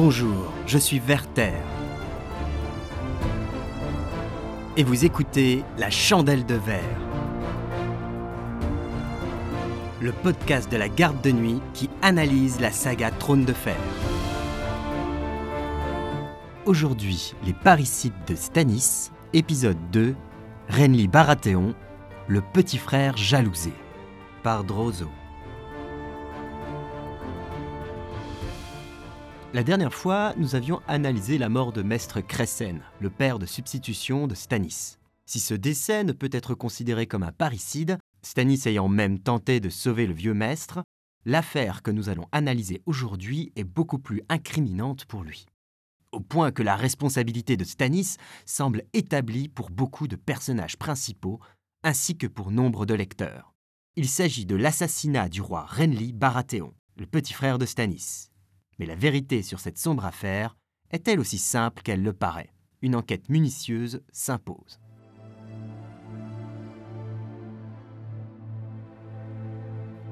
Bonjour, je suis Werther. Et vous écoutez La Chandelle de Verre. Le podcast de la garde de nuit qui analyse la saga Trône de Fer. Aujourd'hui, les parricides de Stannis, épisode 2, Renly Baratheon, le petit frère jalousé, par Drozo. La dernière fois, nous avions analysé la mort de Maître Cressen, le père de substitution de Stannis. Si ce décès ne peut être considéré comme un parricide, Stannis ayant même tenté de sauver le vieux maître, l'affaire que nous allons analyser aujourd'hui est beaucoup plus incriminante pour lui. Au point que la responsabilité de Stannis semble établie pour beaucoup de personnages principaux, ainsi que pour nombre de lecteurs. Il s'agit de l'assassinat du roi Renly Baratheon, le petit frère de Stannis. Mais la vérité sur cette sombre affaire est-elle aussi simple qu'elle le paraît Une enquête minutieuse s'impose.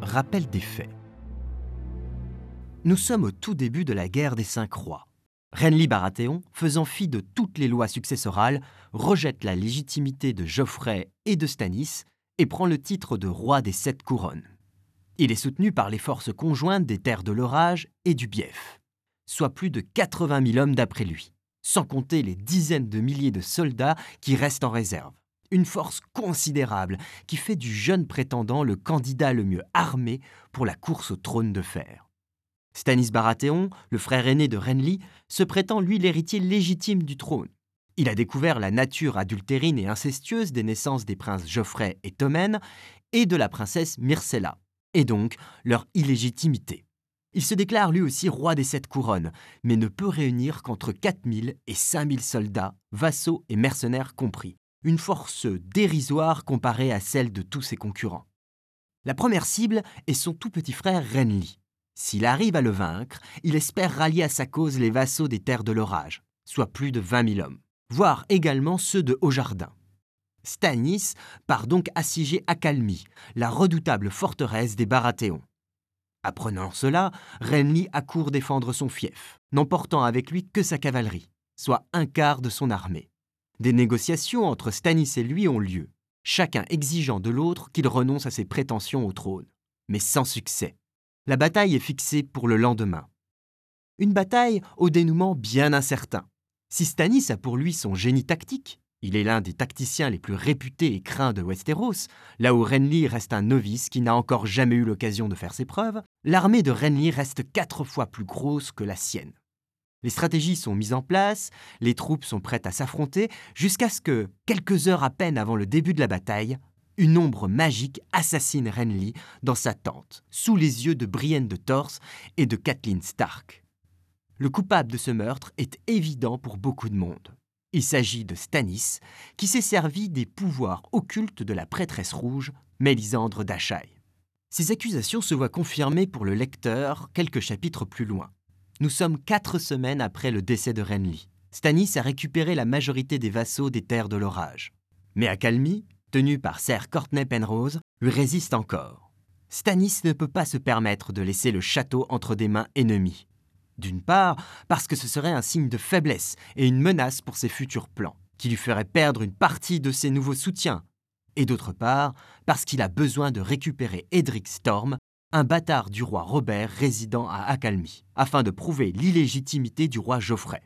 Rappel des faits. Nous sommes au tout début de la guerre des cinq rois. Renly Baratheon, faisant fi de toutes les lois successorales, rejette la légitimité de Geoffrey et de Stannis et prend le titre de roi des sept couronnes. Il est soutenu par les forces conjointes des terres de l'orage et du Bief, soit plus de 80 000 hommes d'après lui, sans compter les dizaines de milliers de soldats qui restent en réserve. Une force considérable qui fait du jeune prétendant le candidat le mieux armé pour la course au trône de fer. Stanis Baratheon, le frère aîné de Renly, se prétend lui l'héritier légitime du trône. Il a découvert la nature adultérine et incestueuse des naissances des princes Geoffrey et Tommen et de la princesse Myrcella, et donc leur illégitimité. Il se déclare lui aussi roi des sept couronnes, mais ne peut réunir qu'entre 4000 et 5000 soldats, vassaux et mercenaires compris, une force dérisoire comparée à celle de tous ses concurrents. La première cible est son tout petit frère Renly. S'il arrive à le vaincre, il espère rallier à sa cause les vassaux des terres de l'orage, soit plus de 20 000 hommes, voire également ceux de Haut-Jardin. Stanis part donc assiéger Akalmi, la redoutable forteresse des Baratheons. Apprenant cela, Renly accourt défendre son fief, n'emportant avec lui que sa cavalerie, soit un quart de son armée. Des négociations entre Stanis et lui ont lieu, chacun exigeant de l'autre qu'il renonce à ses prétentions au trône, mais sans succès. La bataille est fixée pour le lendemain. Une bataille au dénouement bien incertain. Si Stanis a pour lui son génie tactique, il est l'un des tacticiens les plus réputés et craints de Westeros, là où Renly reste un novice qui n'a encore jamais eu l'occasion de faire ses preuves, l'armée de Renly reste quatre fois plus grosse que la sienne. Les stratégies sont mises en place, les troupes sont prêtes à s'affronter, jusqu'à ce que, quelques heures à peine avant le début de la bataille, une ombre magique assassine Renly dans sa tente, sous les yeux de Brienne de Torse et de Kathleen Stark. Le coupable de ce meurtre est évident pour beaucoup de monde. Il s'agit de Stannis, qui s'est servi des pouvoirs occultes de la prêtresse rouge, Mélisandre d'Achaï. Ces accusations se voient confirmées pour le lecteur quelques chapitres plus loin. Nous sommes quatre semaines après le décès de Renly. Stannis a récupéré la majorité des vassaux des terres de l'orage. Mais Accalmie, tenu par Sir Courtenay Penrose, lui résiste encore. Stannis ne peut pas se permettre de laisser le château entre des mains ennemies. D'une part, parce que ce serait un signe de faiblesse et une menace pour ses futurs plans, qui lui ferait perdre une partie de ses nouveaux soutiens. Et d'autre part, parce qu'il a besoin de récupérer Edric Storm, un bâtard du roi Robert résidant à Accalmie, afin de prouver l'illégitimité du roi Geoffrey.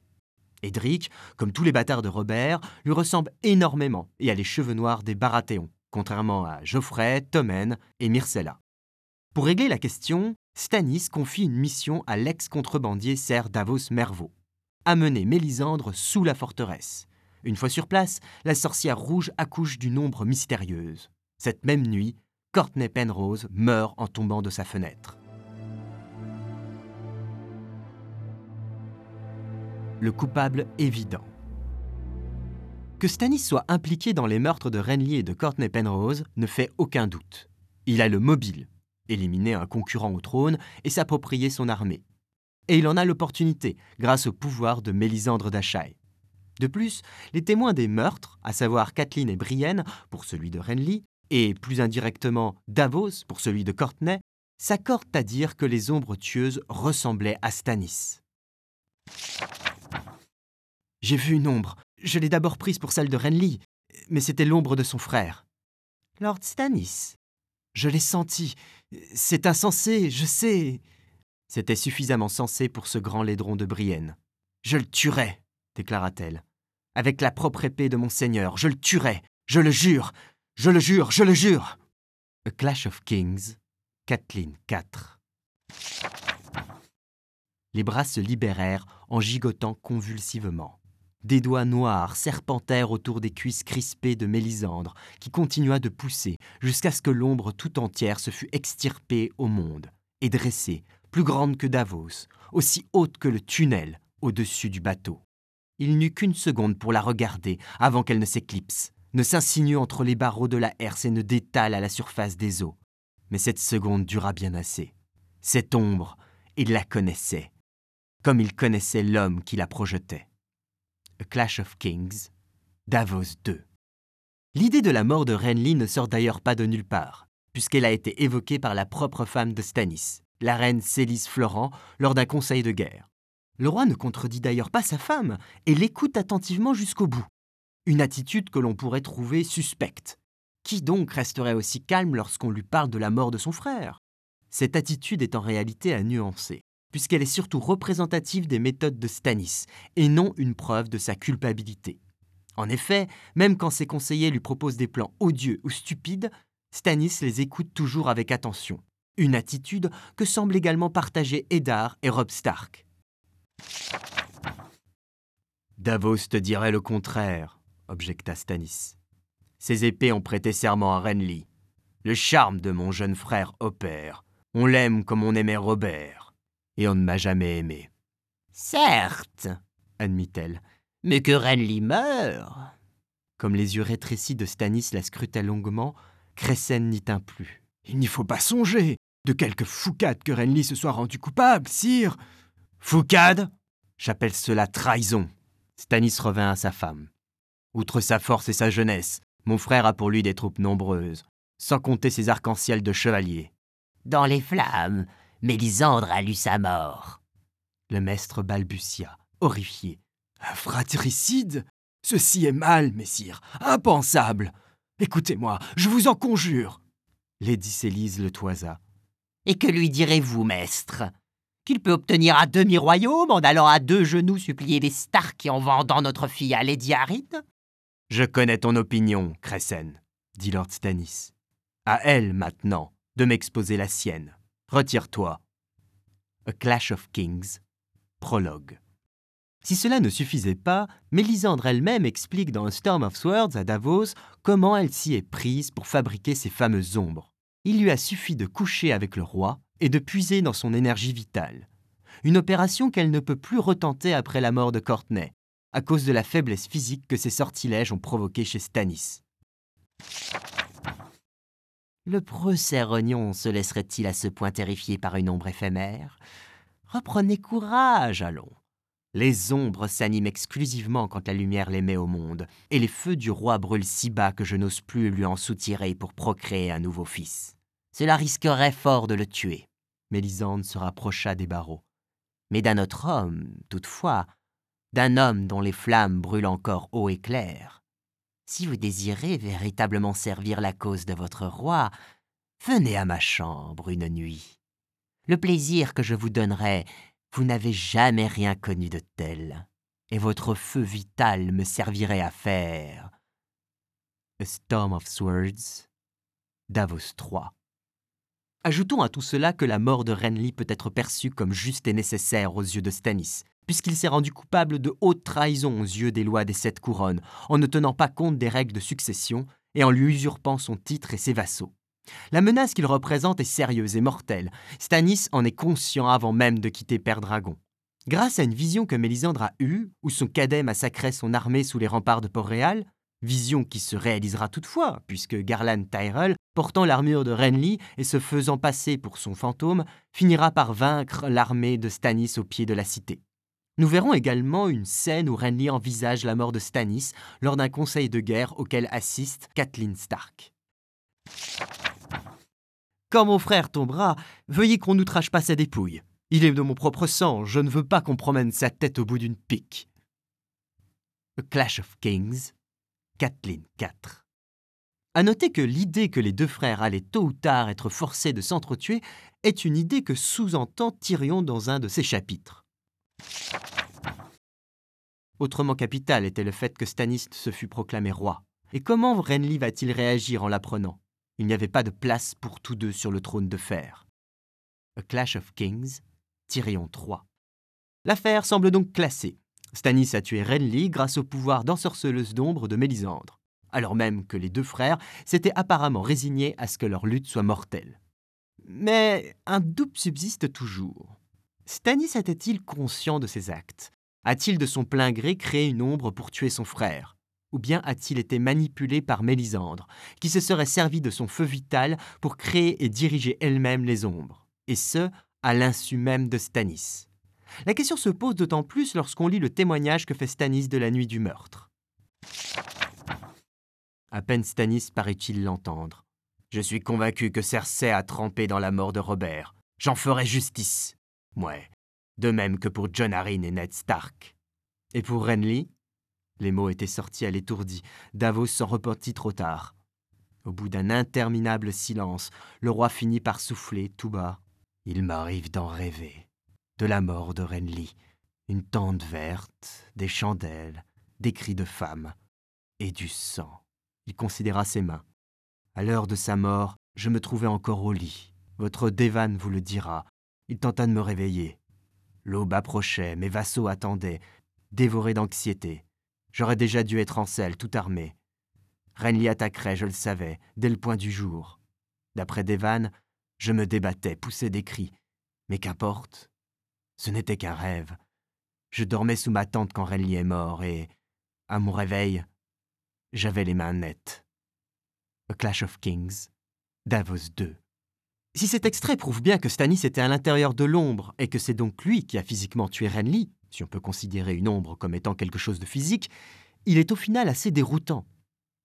Edric, comme tous les bâtards de Robert, lui ressemble énormément et a les cheveux noirs des Baratheons, contrairement à Geoffrey, Tommen et Myrcella. Pour régler la question, Stannis confie une mission à l'ex-contrebandier Ser Davos Mervaux. Amener Mélisandre sous la forteresse. Une fois sur place, la sorcière rouge accouche d'une ombre mystérieuse. Cette même nuit, Courtney Penrose meurt en tombant de sa fenêtre. Le coupable évident. Que Stannis soit impliqué dans les meurtres de Renly et de Courtney Penrose ne fait aucun doute. Il a le mobile, éliminer un concurrent au trône et s'approprier son armée. Et il en a l'opportunité grâce au pouvoir de Mélisandre d'Achaï. De plus, les témoins des meurtres, à savoir Kathleen et Brienne pour celui de Renly, et plus indirectement Davos pour celui de Courtenay, s'accordent à dire que les ombres tueuses ressemblaient à Stannis. J'ai vu une ombre. Je l'ai d'abord prise pour celle de Renly, mais c'était l'ombre de son frère. Lord Stannis. Je l'ai senti. C'est insensé, je sais. C'était suffisamment sensé pour ce grand laidron de Brienne. Je le tuerai, déclara-t-elle. Avec la propre épée de mon seigneur, je le tuerai. Je le jure. Je le jure, je le jure. A Clash of Kings, Kathleen 4. Les bras se libérèrent en gigotant convulsivement. Des doigts noirs serpentèrent autour des cuisses crispées de Mélisandre, qui continua de pousser jusqu'à ce que l'ombre tout entière se fût extirpée au monde et dressée, plus grande que Davos, aussi haute que le tunnel au-dessus du bateau. Il n'eut qu'une seconde pour la regarder avant qu'elle ne s'éclipse, ne s'insinue entre les barreaux de la herse et ne détale à la surface des eaux. Mais cette seconde dura bien assez. Cette ombre, il la connaissait, comme il connaissait l'homme qui la projetait. A Clash of Kings, Davos 2. L'idée de la mort de Renly ne sort d'ailleurs pas de nulle part, puisqu'elle a été évoquée par la propre femme de Stannis, la reine Célise Florent, lors d'un conseil de guerre. Le roi ne contredit d'ailleurs pas sa femme et l'écoute attentivement jusqu'au bout. Une attitude que l'on pourrait trouver suspecte. Qui donc resterait aussi calme lorsqu'on lui parle de la mort de son frère? Cette attitude est en réalité à nuancer, puisqu'elle est surtout représentative des méthodes de Stanis, et non une preuve de sa culpabilité. En effet, même quand ses conseillers lui proposent des plans odieux ou stupides, Stanis les écoute toujours avec attention, une attitude que semblent également partager Eddard et Rob Stark. Davos te dirait le contraire, objecta Stannis. Ses épées ont prêté serment à Renly. Le charme de mon jeune frère opère. On l'aime comme on aimait Robert. Et on ne m'a jamais aimé. Certes, admit-elle, mais que Renly meure. Comme les yeux rétrécis de Stannis la scrutaient longuement, Cressen n'y tint plus. Il n'y faut pas songer. De quelque foucade que Renly se soit rendu coupable, sire. Foucade? J'appelle cela trahison. Stanis revint à sa femme. Outre sa force et sa jeunesse, mon frère a pour lui des troupes nombreuses, sans compter ses arcs-en-ciel de chevaliers. Dans les flammes, Mélisandre a lu sa mort. Le maître balbutia, horrifié. Un fratricide? Ceci est mal, messire, impensable. Écoutez-moi, je vous en conjure. Lady Célise le toisa. Et que lui direz-vous, maître? Qu'il peut obtenir un demi-royaume en allant à deux genoux supplier les Stark et en vendant notre fille à Lady Harriet Je connais ton opinion, Cressen, dit Lord Stannis. À elle, maintenant, de m'exposer la sienne. Retire-toi. A Clash of Kings, prologue. Si cela ne suffisait pas, Mélisandre elle-même explique dans A Storm of Swords à Davos comment elle s'y est prise pour fabriquer ces fameuses ombres. Il lui a suffi de coucher avec le roi, et de puiser dans son énergie vitale. Une opération qu'elle ne peut plus retenter après la mort de Courtenay, à cause de la faiblesse physique que ces sortilèges ont provoquée chez Stannis. Le procès rognon se laisserait-il à ce point terrifié par une ombre éphémère? Reprenez courage, allons. Les ombres s'animent exclusivement quand la lumière les met au monde, et les feux du roi brûlent si bas que je n'ose plus lui en soutirer pour procréer un nouveau fils. Cela risquerait fort de le tuer. Mélisande se rapprocha des barreaux. Mais d'un autre homme, toutefois, d'un homme dont les flammes brûlent encore haut et clair. Si vous désirez véritablement servir la cause de votre roi, venez à ma chambre une nuit. Le plaisir que je vous donnerai, vous n'avez jamais rien connu de tel, et votre feu vital me servirait à faire. A Storm of Swords, Davos 3. Ajoutons à tout cela que la mort de Renly peut être perçue comme juste et nécessaire aux yeux de Stannis, puisqu'il s'est rendu coupable de haute trahison aux yeux des lois des sept couronnes, en ne tenant pas compte des règles de succession et en lui usurpant son titre et ses vassaux. La menace qu'il représente est sérieuse et mortelle. Stannis en est conscient avant même de quitter Père Dragon. Grâce à une vision que Mélisandre a eue, où son cadet massacrait son armée sous les remparts de Port-Réal, vision qui se réalisera toutefois, puisque Garland Tyrell, portant l'armure de Renly et se faisant passer pour son fantôme, finira par vaincre l'armée de Stannis au pied de la cité. Nous verrons également une scène où Renly envisage la mort de Stannis lors d'un conseil de guerre auquel assiste Kathleen Stark. Quand mon frère tombera, veuillez qu'on n'outrage pas sa dépouille. Il est de mon propre sang, je ne veux pas qu'on promène sa tête au bout d'une pique. A Clash of Kings, Kathleen 4. À noter que l'idée que les deux frères allaient tôt ou tard être forcés de s'entretuer est une idée que sous-entend Tyrion dans un de ses chapitres. Autrement capital était le fait que Stannis se fût proclamé roi. Et comment Renly va-t-il réagir en l'apprenant? Il n'y avait pas de place pour tous deux sur le trône de fer. A Clash of Kings, Tyrion 3. L'affaire semble donc classée. Stannis a tué Renly grâce au pouvoir d'ensorceleuse d'ombre de Mélisandre, alors même que les deux frères s'étaient apparemment résignés à ce que leur lutte soit mortelle. Mais un doute subsiste toujours. Stannis était-il conscient de ses actes? A-t-il de son plein gré créé une ombre pour tuer son frère? Ou bien a-t-il été manipulé par Mélisandre, qui se serait servi de son feu vital pour créer et diriger elle-même les ombres? Et ce, à l'insu même de Stannis. La question se pose d'autant plus lorsqu'on lit le témoignage que fait Stannis de la nuit du meurtre. À peine Stannis paraît-il l'entendre. Je suis convaincu que Cersei a trempé dans la mort de Robert. J'en ferai justice. Ouais, de même que pour John Arryn et Ned Stark. Et pour Renly Les mots étaient sortis à l'étourdi. Davos s'en repentit trop tard. Au bout d'un interminable silence, le roi finit par souffler tout bas. Il m'arrive d'en rêver. De la mort de Renly. Une tente verte, des chandelles, des cris de femmes et du sang. Il considéra ses mains. À l'heure de sa mort, je me trouvais encore au lit. Votre Devan vous le dira. Il tenta de me réveiller. L'aube approchait, mes vassaux attendaient, dévorés d'anxiété. J'aurais déjà dû être en selle, tout armé. Renly attaquerait, je le savais, dès le point du jour. D'après Devan, je me débattais, poussais des cris. Mais qu'importe. Ce n'était qu'un rêve. Je dormais sous ma tente quand Renly est mort et, à mon réveil, j'avais les mains nettes. A Clash of Kings, Davos 2. Si cet extrait prouve bien que Stannis était à l'intérieur de l'ombre et que c'est donc lui qui a physiquement tué Renly, si on peut considérer une ombre comme étant quelque chose de physique, il est au final assez déroutant.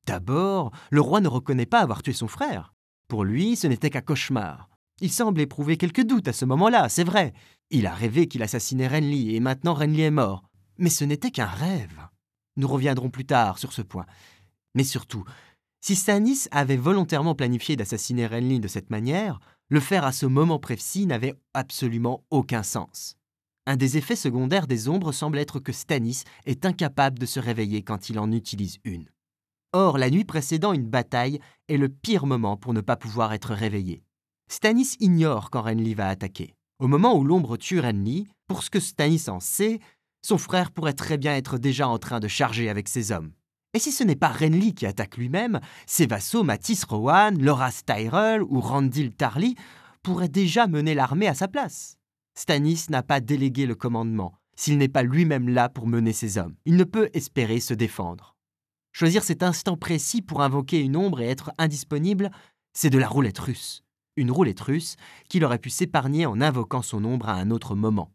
D'abord, le roi ne reconnaît pas avoir tué son frère. Pour lui, ce n'était qu'un cauchemar. Il semble éprouver quelques doutes à ce moment-là, c'est vrai. Il a rêvé qu'il assassinait Renly et maintenant Renly est mort. Mais ce n'était qu'un rêve. Nous reviendrons plus tard sur ce point. Mais surtout, si Stannis avait volontairement planifié d'assassiner Renly de cette manière, le faire à ce moment précis n'avait absolument aucun sens. Un des effets secondaires des ombres semble être que Stannis est incapable de se réveiller quand il en utilise une. Or, la nuit précédant une bataille est le pire moment pour ne pas pouvoir être réveillé. Stannis ignore quand Renly va attaquer. Au moment où l'ombre tue Renly, pour ce que Stannis en sait, son frère pourrait très bien être déjà en train de charger avec ses hommes. Et si ce n'est pas Renly qui attaque lui-même, ses vassaux Matisse Rowan, Loras Tyrell ou Randil Tarly pourraient déjà mener l'armée à sa place. Stannis n'a pas délégué le commandement, s'il n'est pas lui-même là pour mener ses hommes. Il ne peut espérer se défendre. Choisir cet instant précis pour invoquer une ombre et être indisponible, c'est de la roulette russe. Une roulette russe qu'il aurait pu s'épargner en invoquant son ombre à un autre moment.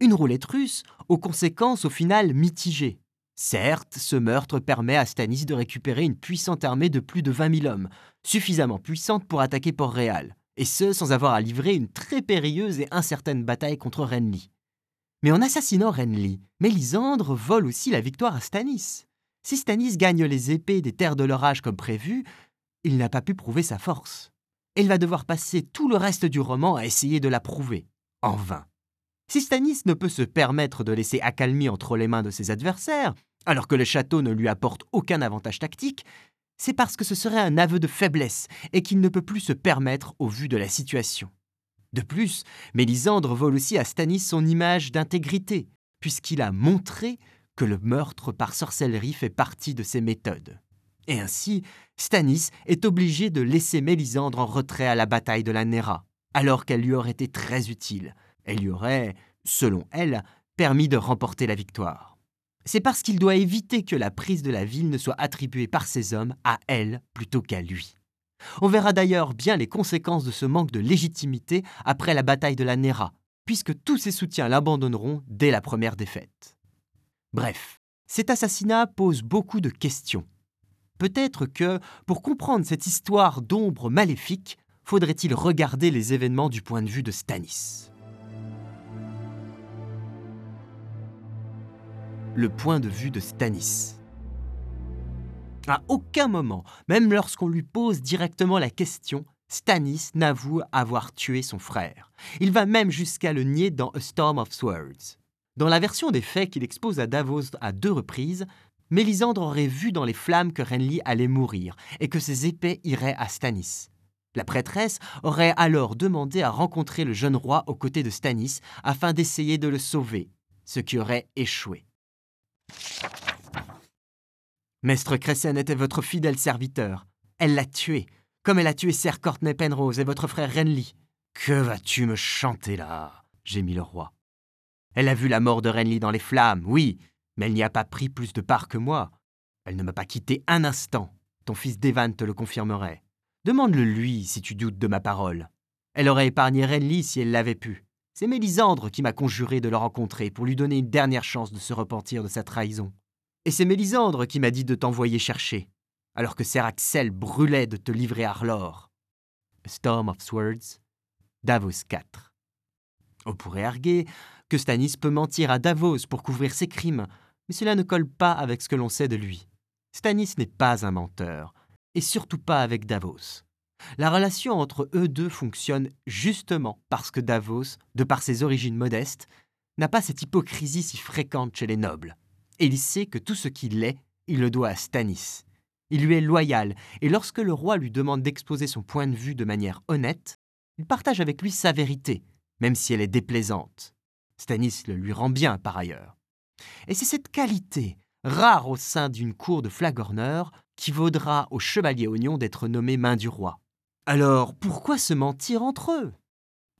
Une roulette russe aux conséquences au final mitigées. Certes, ce meurtre permet à Stannis de récupérer une puissante armée de plus de 20 000 hommes, suffisamment puissante pour attaquer Port-Réal, et ce sans avoir à livrer une très périlleuse et incertaine bataille contre Renly. Mais en assassinant Renly, Mélisandre vole aussi la victoire à Stannis. Si Stannis gagne les épées des terres de l'orage comme prévu, il n'a pas pu prouver sa force. Il va devoir passer tout le reste du roman à essayer de la prouver, en vain. Si Stannis ne peut se permettre de laisser accalmie entre les mains de ses adversaires, alors que le château ne lui apporte aucun avantage tactique, c'est parce que ce serait un aveu de faiblesse et qu'il ne peut plus se permettre au vu de la situation. De plus, Mélisandre vole aussi à Stannis son image d'intégrité, puisqu'il a montré que le meurtre par sorcellerie fait partie de ses méthodes. Et ainsi, Stannis est obligé de laisser Mélisandre en retrait à la bataille de la Nera, alors qu'elle lui aurait été très utile. Elle lui aurait, selon elle, permis de remporter la victoire c'est parce qu'il doit éviter que la prise de la ville ne soit attribuée par ses hommes à elle plutôt qu'à lui. On verra d'ailleurs bien les conséquences de ce manque de légitimité après la bataille de la Nera, puisque tous ses soutiens l'abandonneront dès la première défaite. Bref, cet assassinat pose beaucoup de questions. Peut-être que, pour comprendre cette histoire d'ombre maléfique, faudrait-il regarder les événements du point de vue de Stannis. Le point de vue de Stanis. À aucun moment, même lorsqu'on lui pose directement la question, Stanis n'avoue avoir tué son frère. Il va même jusqu'à le nier dans A Storm of Swords. Dans la version des faits qu'il expose à Davos à deux reprises, Mélisandre aurait vu dans les flammes que Renly allait mourir et que ses épées iraient à Stanis. La prêtresse aurait alors demandé à rencontrer le jeune roi aux côtés de Stanis afin d'essayer de le sauver, ce qui aurait échoué. Maître Cressen était votre fidèle serviteur. Elle l'a tué, comme elle a tué Sir Courtney Penrose et votre frère Renly. Que vas-tu me chanter là? gémit le roi. Elle a vu la mort de Renly dans les flammes, oui, mais elle n'y a pas pris plus de part que moi. Elle ne m'a pas quitté un instant. Ton fils Devan te le confirmerait. Demande-le lui si tu doutes de ma parole. Elle aurait épargné Renly si elle l'avait pu. C'est Mélisandre qui m'a conjuré de le rencontrer pour lui donner une dernière chance de se repentir de sa trahison. Et c'est Mélisandre qui m'a dit de t'envoyer chercher, alors que Ser Axel brûlait de te livrer à Arlor. Storm of Swords, Davos 4. On pourrait arguer que Stanis peut mentir à Davos pour couvrir ses crimes, mais cela ne colle pas avec ce que l'on sait de lui. Stanis n'est pas un menteur, et surtout pas avec Davos. La relation entre eux deux fonctionne justement parce que Davos, de par ses origines modestes, n'a pas cette hypocrisie si fréquente chez les nobles. Et il sait que tout ce qu'il est, il le doit à Stanis. Il lui est loyal, et lorsque le roi lui demande d'exposer son point de vue de manière honnête, il partage avec lui sa vérité, même si elle est déplaisante. Stanis le lui rend bien par ailleurs. Et c'est cette qualité, rare au sein d'une cour de flagorneurs, qui vaudra au chevalier oignon d'être nommé main du roi. Alors pourquoi se mentir entre eux?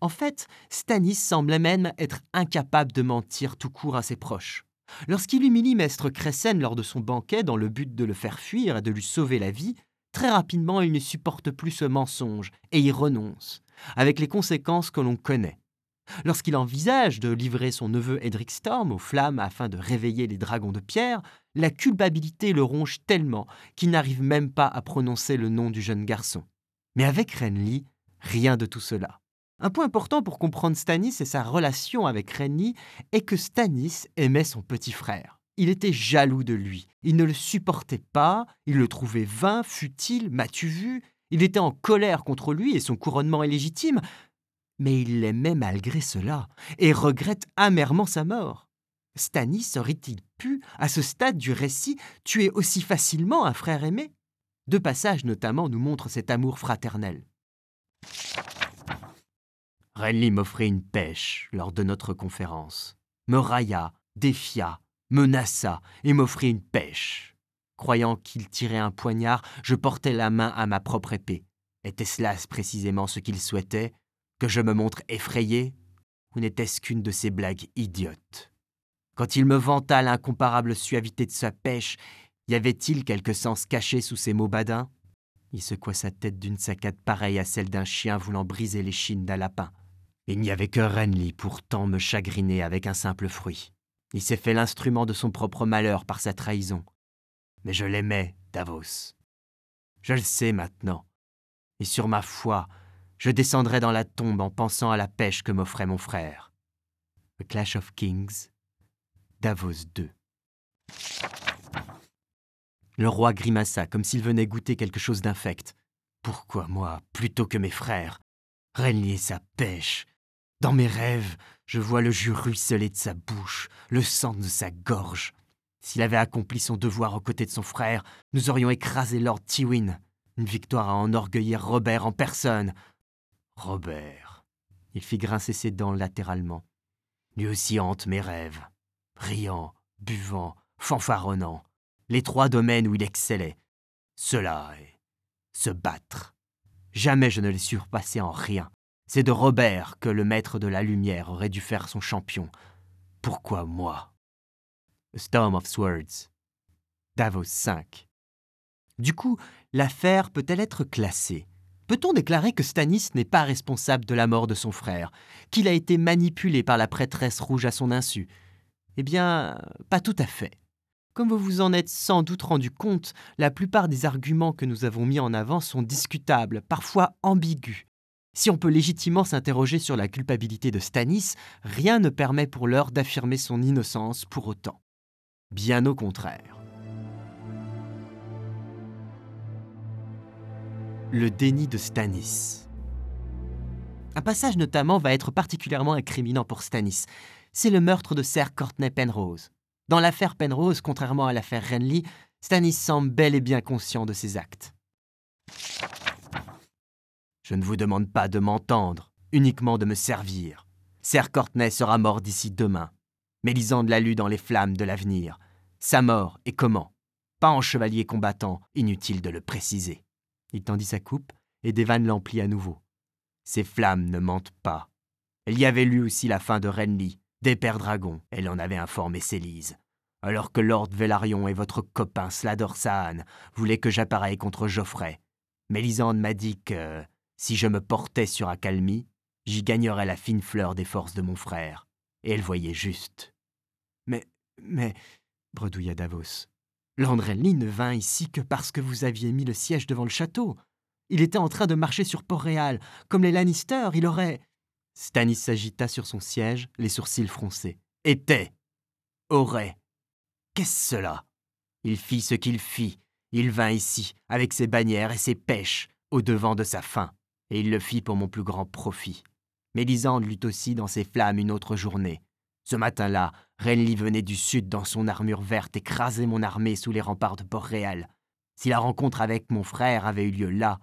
En fait, Stanis semblait même être incapable de mentir tout court à ses proches. Lorsqu'il humilie Maître Cressen lors de son banquet dans le but de le faire fuir et de lui sauver la vie, très rapidement il ne supporte plus ce mensonge et y renonce, avec les conséquences que l'on connaît. Lorsqu'il envisage de livrer son neveu Edric Storm aux flammes afin de réveiller les dragons de pierre, la culpabilité le ronge tellement qu'il n'arrive même pas à prononcer le nom du jeune garçon. Mais avec Renly, rien de tout cela. Un point important pour comprendre Stanis et sa relation avec Renly est que Stanis aimait son petit frère. Il était jaloux de lui, il ne le supportait pas, il le trouvait vain, futile, m'as-tu vu Il était en colère contre lui et son couronnement est légitime, mais il l'aimait malgré cela et regrette amèrement sa mort. Stanis aurait-il pu, à ce stade du récit, tuer aussi facilement un frère aimé? Deux passages notamment nous montrent cet amour fraternel. Renly m'offrit une pêche lors de notre conférence, me railla, défia, menaça et m'offrit une pêche. Croyant qu'il tirait un poignard, je portais la main à ma propre épée. Était-ce là précisément ce qu'il souhaitait? Que je me montre effrayé? Ou n'était-ce qu'une de ces blagues idiotes? Quand il me vanta l'incomparable suavité de sa pêche, y avait-il quelque sens caché sous ces mots badins? Il secoua sa tête d'une saccade pareille à celle d'un chien voulant briser les chines d'un lapin. Il n'y avait que Renly pour tant me chagriner avec un simple fruit. Il s'est fait l'instrument de son propre malheur par sa trahison. Mais je l'aimais, Davos. Je le sais maintenant. Et sur ma foi, je descendrai dans la tombe en pensant à la pêche que m'offrait mon frère. The Clash of Kings, Davos 2. Le roi grimaça comme s'il venait goûter quelque chose d'infect. Pourquoi moi, plutôt que mes frères? Et sa pêche. Dans mes rêves, je vois le jus ruisseler de sa bouche, le sang de sa gorge. S'il avait accompli son devoir aux côtés de son frère, nous aurions écrasé Lord Tywin. Une victoire à enorgueillir Robert en personne. Robert. Il fit grincer ses dents latéralement. Lui aussi hante mes rêves. Riant, buvant, fanfaronnant. Les trois domaines où il excellait. Cela est se battre. Jamais je ne l'ai surpassé en rien. C'est de Robert que le maître de la lumière aurait dû faire son champion. Pourquoi moi? Storm of Swords. Davos 5. Du coup, l'affaire peut-elle être classée? Peut-on déclarer que Stanis n'est pas responsable de la mort de son frère, qu'il a été manipulé par la prêtresse rouge à son insu? Eh bien, pas tout à fait. Comme vous vous en êtes sans doute rendu compte, la plupart des arguments que nous avons mis en avant sont discutables, parfois ambigus. Si on peut légitimement s'interroger sur la culpabilité de Stanis, rien ne permet pour l'heure d'affirmer son innocence pour autant. Bien au contraire. Le déni de Stanis. Un passage notamment va être particulièrement incriminant pour Stanis. C'est le meurtre de Sir Courtney Penrose. Dans l'affaire Penrose, contrairement à l'affaire Renly, Stanis semble bel et bien conscient de ses actes. Je ne vous demande pas de m'entendre, uniquement de me servir. Sir Courtney sera mort d'ici demain. Mélisande l'a lu dans les flammes de l'avenir. Sa mort et comment? Pas en chevalier combattant, inutile de le préciser. Il tendit sa coupe et Devan l'emplit à nouveau. Ces flammes ne mentent pas. Elle y avait lu aussi la fin de Renly, des Pères Dragons, elle en avait informé Célise. Alors que Lord Velaryon et votre copain Slador Saan voulaient que j'appareille contre Geoffrey, Mélisande m'a dit que, si je me portais sur Accalmie, j'y gagnerais la fine fleur des forces de mon frère. Et elle voyait juste. Mais, mais, bredouilla Davos, Landrelli ne vint ici que parce que vous aviez mis le siège devant le château. Il était en train de marcher sur Port-Réal. Comme les Lannister, il aurait. Stannis s'agita sur son siège, les sourcils froncés. Était. Aurait. Qu'est-ce cela? Il fit ce qu'il fit. Il vint ici, avec ses bannières et ses pêches, au devant de sa faim, et il le fit pour mon plus grand profit. Mélisande lut aussi dans ses flammes une autre journée. Ce matin-là, Renly venait du sud dans son armure verte écraser mon armée sous les remparts de Port-Réal. Si la rencontre avec mon frère avait eu lieu là,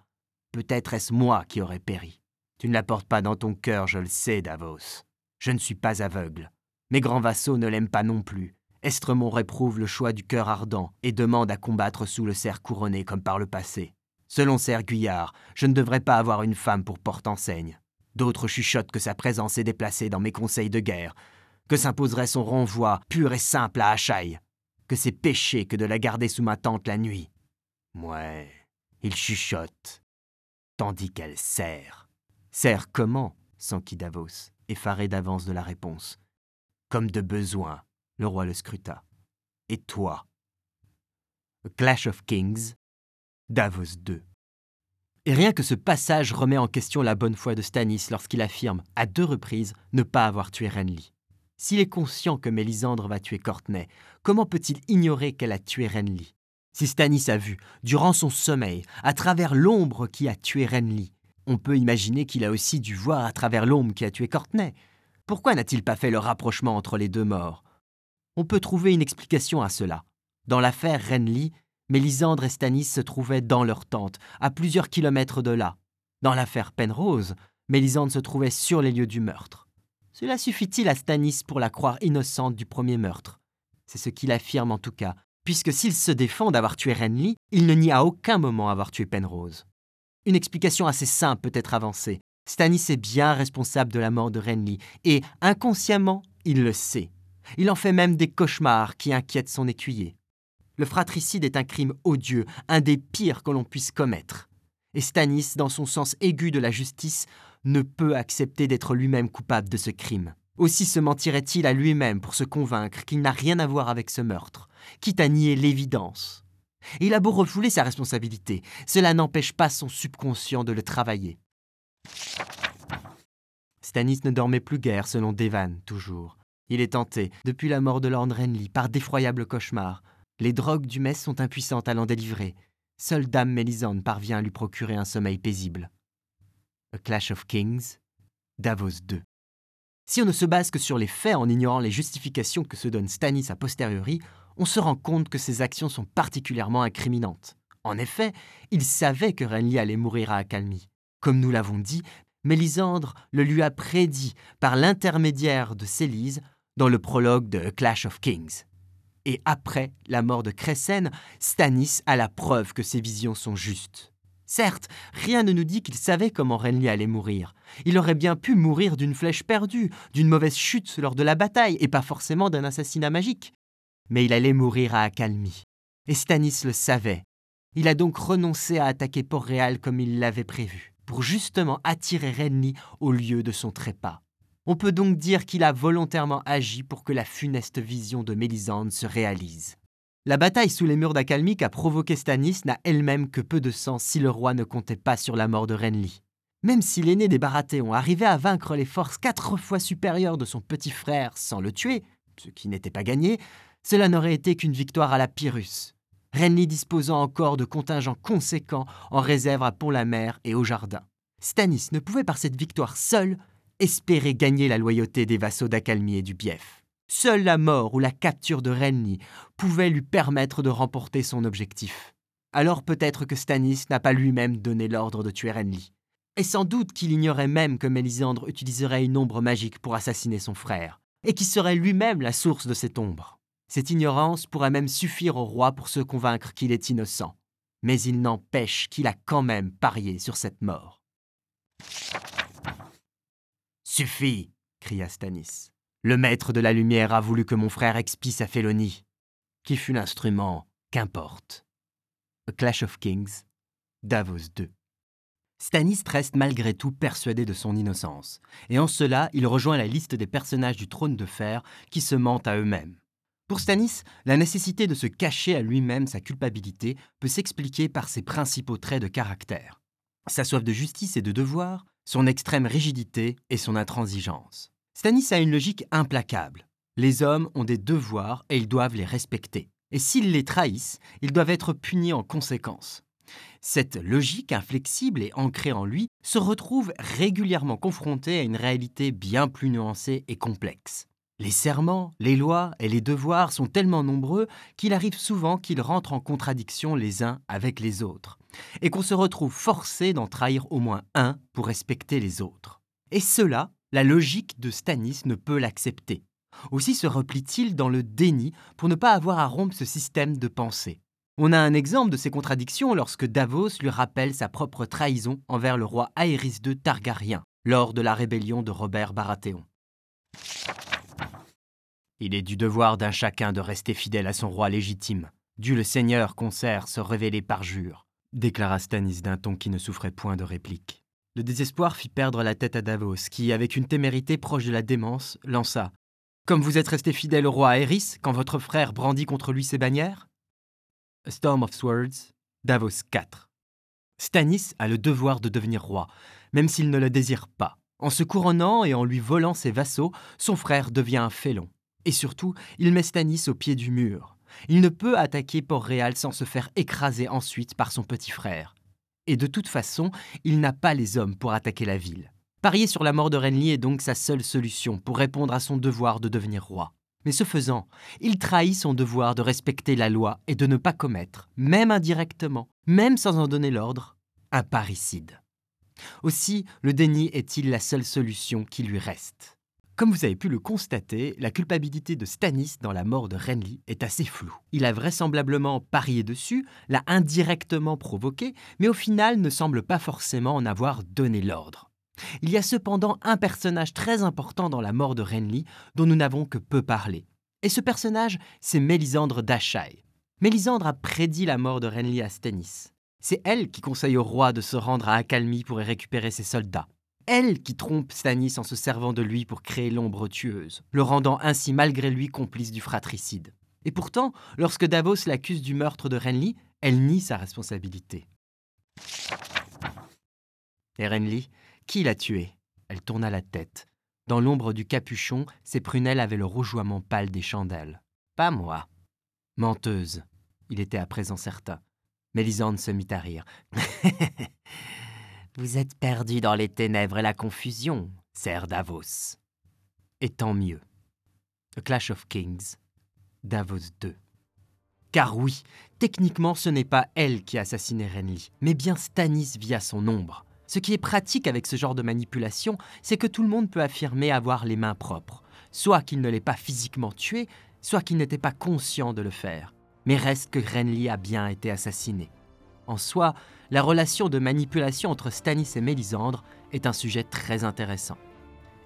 peut-être est-ce moi qui aurais péri. Tu ne la portes pas dans ton cœur, je le sais, Davos. Je ne suis pas aveugle. Mes grands vassaux ne l'aiment pas non plus. Estremont réprouve le choix du cœur ardent et demande à combattre sous le cerf couronné comme par le passé. Selon Serre Guyard, je ne devrais pas avoir une femme pour porte-enseigne. D'autres chuchotent que sa présence est déplacée dans mes conseils de guerre, que s'imposerait son renvoi pur et simple à Achaï, que c'est péché que de la garder sous ma tente la nuit. Ouais, il chuchote, tandis qu'elle sert. Sert comment? s'enquit Davos, effaré d'avance de la réponse. Comme de besoin, le roi le scruta. Et toi? Clash of Kings, Davos II. Et rien que ce passage remet en question la bonne foi de Stannis lorsqu'il affirme, à deux reprises, ne pas avoir tué Renly. S'il est conscient que Mélisandre va tuer Courtenay, comment peut-il ignorer qu'elle a tué Renly? Si Stannis a vu, durant son sommeil, à travers l'ombre qui a tué Renly, on peut imaginer qu'il a aussi dû voir à travers l'ombre qui a tué Courtenay. Pourquoi n'a-t-il pas fait le rapprochement entre les deux morts? On peut trouver une explication à cela. Dans l'affaire Renly, Mélisandre et Stannis se trouvaient dans leur tente, à plusieurs kilomètres de là. Dans l'affaire Penrose, Mélisandre se trouvait sur les lieux du meurtre. Cela suffit-il à Stanis pour la croire innocente du premier meurtre? C'est ce qu'il affirme en tout cas, puisque s'il se défend d'avoir tué Renly, il ne nie à aucun moment avoir tué Penrose. Une explication assez simple peut être avancée. Stanis est bien responsable de la mort de Renly, et inconsciemment, il le sait. Il en fait même des cauchemars qui inquiètent son écuyer. Le fratricide est un crime odieux, un des pires que l'on puisse commettre. Et Stanis, dans son sens aigu de la justice, ne peut accepter d'être lui-même coupable de ce crime. Aussi se mentirait-il à lui-même pour se convaincre qu'il n'a rien à voir avec ce meurtre, quitte à nier l'évidence. Il a beau refouler sa responsabilité, cela n'empêche pas son subconscient de le travailler. Stanis ne dormait plus guère, selon Devan, toujours. Il est tenté, depuis la mort de Lord Renly, par d'effroyables cauchemars. Les drogues du mess sont impuissantes à l'en délivrer. Seule Dame Mélisande parvient à lui procurer un sommeil paisible. A Clash of Kings, Davos II. Si on ne se base que sur les faits en ignorant les justifications que se donne Stannis a posteriori, on se rend compte que ses actions sont particulièrement incriminantes. En effet, il savait que Renly allait mourir à accalmie. Comme nous l'avons dit, Mélisandre le lui a prédit par l'intermédiaire de Célise dans le prologue de Clash of Kings. Et après la mort de Cressen, Stannis a la preuve que ses visions sont justes. Certes, rien ne nous dit qu'il savait comment Renly allait mourir. Il aurait bien pu mourir d'une flèche perdue, d'une mauvaise chute lors de la bataille, et pas forcément d'un assassinat magique. Mais il allait mourir à accalmie. Et Stannis le savait. Il a donc renoncé à attaquer Port-Réal comme il l'avait prévu, pour justement attirer Renly au lieu de son trépas. On peut donc dire qu'il a volontairement agi pour que la funeste vision de Mélisande se réalise. La bataille sous les murs d'Akalmik a provoqué Stanis n'a elle-même que peu de sens si le roi ne comptait pas sur la mort de Renly. Même si l'aîné des Baratheons arrivait à vaincre les forces quatre fois supérieures de son petit frère sans le tuer, ce qui n'était pas gagné, cela n'aurait été qu'une victoire à la Pyrrhus. Renly disposant encore de contingents conséquents en réserve à Pont-la-Mer et au Jardin. Stanis ne pouvait par cette victoire seule espérer gagner la loyauté des vassaux d'Acalmie et du Bief. Seule la mort ou la capture de Renly pouvait lui permettre de remporter son objectif. Alors peut-être que Stanis n'a pas lui-même donné l'ordre de tuer Renly. Et sans doute qu'il ignorait même que Mélisandre utiliserait une ombre magique pour assassiner son frère, et qui serait lui-même la source de cette ombre. Cette ignorance pourrait même suffire au roi pour se convaincre qu'il est innocent. Mais il n'empêche qu'il a quand même parié sur cette mort. Suffit, cria Stanis. Le maître de la lumière a voulu que mon frère expie sa félonie. Qui fut l'instrument, qu'importe. A Clash of Kings, Davos 2. Stanis reste malgré tout persuadé de son innocence, et en cela il rejoint la liste des personnages du trône de fer qui se mentent à eux-mêmes. Pour Stanis, la nécessité de se cacher à lui-même sa culpabilité peut s'expliquer par ses principaux traits de caractère. Sa soif de justice et de devoir, son extrême rigidité et son intransigeance. Stanis a une logique implacable. Les hommes ont des devoirs et ils doivent les respecter. Et s'ils les trahissent, ils doivent être punis en conséquence. Cette logique inflexible et ancrée en lui se retrouve régulièrement confrontée à une réalité bien plus nuancée et complexe. Les serments, les lois et les devoirs sont tellement nombreux qu'il arrive souvent qu'ils rentrent en contradiction les uns avec les autres, et qu'on se retrouve forcé d'en trahir au moins un pour respecter les autres. Et cela, la logique de Stanis ne peut l'accepter. Aussi se replie-t-il dans le déni pour ne pas avoir à rompre ce système de pensée. On a un exemple de ces contradictions lorsque Davos lui rappelle sa propre trahison envers le roi Aerys II Targaryen lors de la rébellion de Robert Baratheon. Il est du devoir d'un chacun de rester fidèle à son roi légitime. Dieu le Seigneur concert se révéler par jure, déclara Stanis d'un ton qui ne souffrait point de réplique. Le désespoir fit perdre la tête à Davos, qui, avec une témérité proche de la démence, lança Comme vous êtes resté fidèle au roi Aerys quand votre frère brandit contre lui ses bannières? Storm of Swords, Davos 4. Stanis a le devoir de devenir roi, même s'il ne le désire pas. En se couronnant et en lui volant ses vassaux, son frère devient un félon. Et surtout, il met Stanis au pied du mur. Il ne peut attaquer Port-Réal sans se faire écraser ensuite par son petit frère. Et de toute façon, il n'a pas les hommes pour attaquer la ville. Parier sur la mort de Renly est donc sa seule solution pour répondre à son devoir de devenir roi. Mais ce faisant, il trahit son devoir de respecter la loi et de ne pas commettre, même indirectement, même sans en donner l'ordre, un parricide. Aussi, le déni est-il la seule solution qui lui reste comme vous avez pu le constater, la culpabilité de Stanis dans la mort de Renly est assez floue. Il a vraisemblablement parié dessus, l'a indirectement provoqué, mais au final ne semble pas forcément en avoir donné l'ordre. Il y a cependant un personnage très important dans la mort de Renly dont nous n'avons que peu parlé. Et ce personnage, c'est Mélisandre d'Achaï. Mélisandre a prédit la mort de Renly à Stanis. C'est elle qui conseille au roi de se rendre à Accalmie pour y récupérer ses soldats elle qui trompe Stanis en se servant de lui pour créer l'ombre tueuse, le rendant ainsi malgré lui complice du fratricide. Et pourtant, lorsque Davos l'accuse du meurtre de Renly, elle nie sa responsabilité. Et Renly, qui l'a tué? Elle tourna la tête. Dans l'ombre du capuchon, ses prunelles avaient le rougeoiement pâle des chandelles. Pas moi. Menteuse. Il était à présent certain. Mélisande se mit à rire. Vous êtes perdu dans les ténèbres et la confusion, Sir Davos. Et tant mieux. A Clash of Kings, Davos 2. Car oui, techniquement ce n'est pas elle qui a assassiné Renly, mais bien Stannis via son ombre. Ce qui est pratique avec ce genre de manipulation, c'est que tout le monde peut affirmer avoir les mains propres, soit qu'il ne l'ait pas physiquement tué, soit qu'il n'était pas conscient de le faire. Mais reste que Renly a bien été assassiné. En soi, la relation de manipulation entre Stanis et Mélisandre est un sujet très intéressant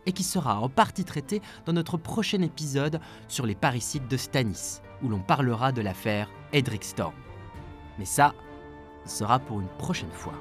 et qui sera en partie traité dans notre prochain épisode sur les parricides de Stanis, où l'on parlera de l'affaire Edric Storm. Mais ça, sera pour une prochaine fois.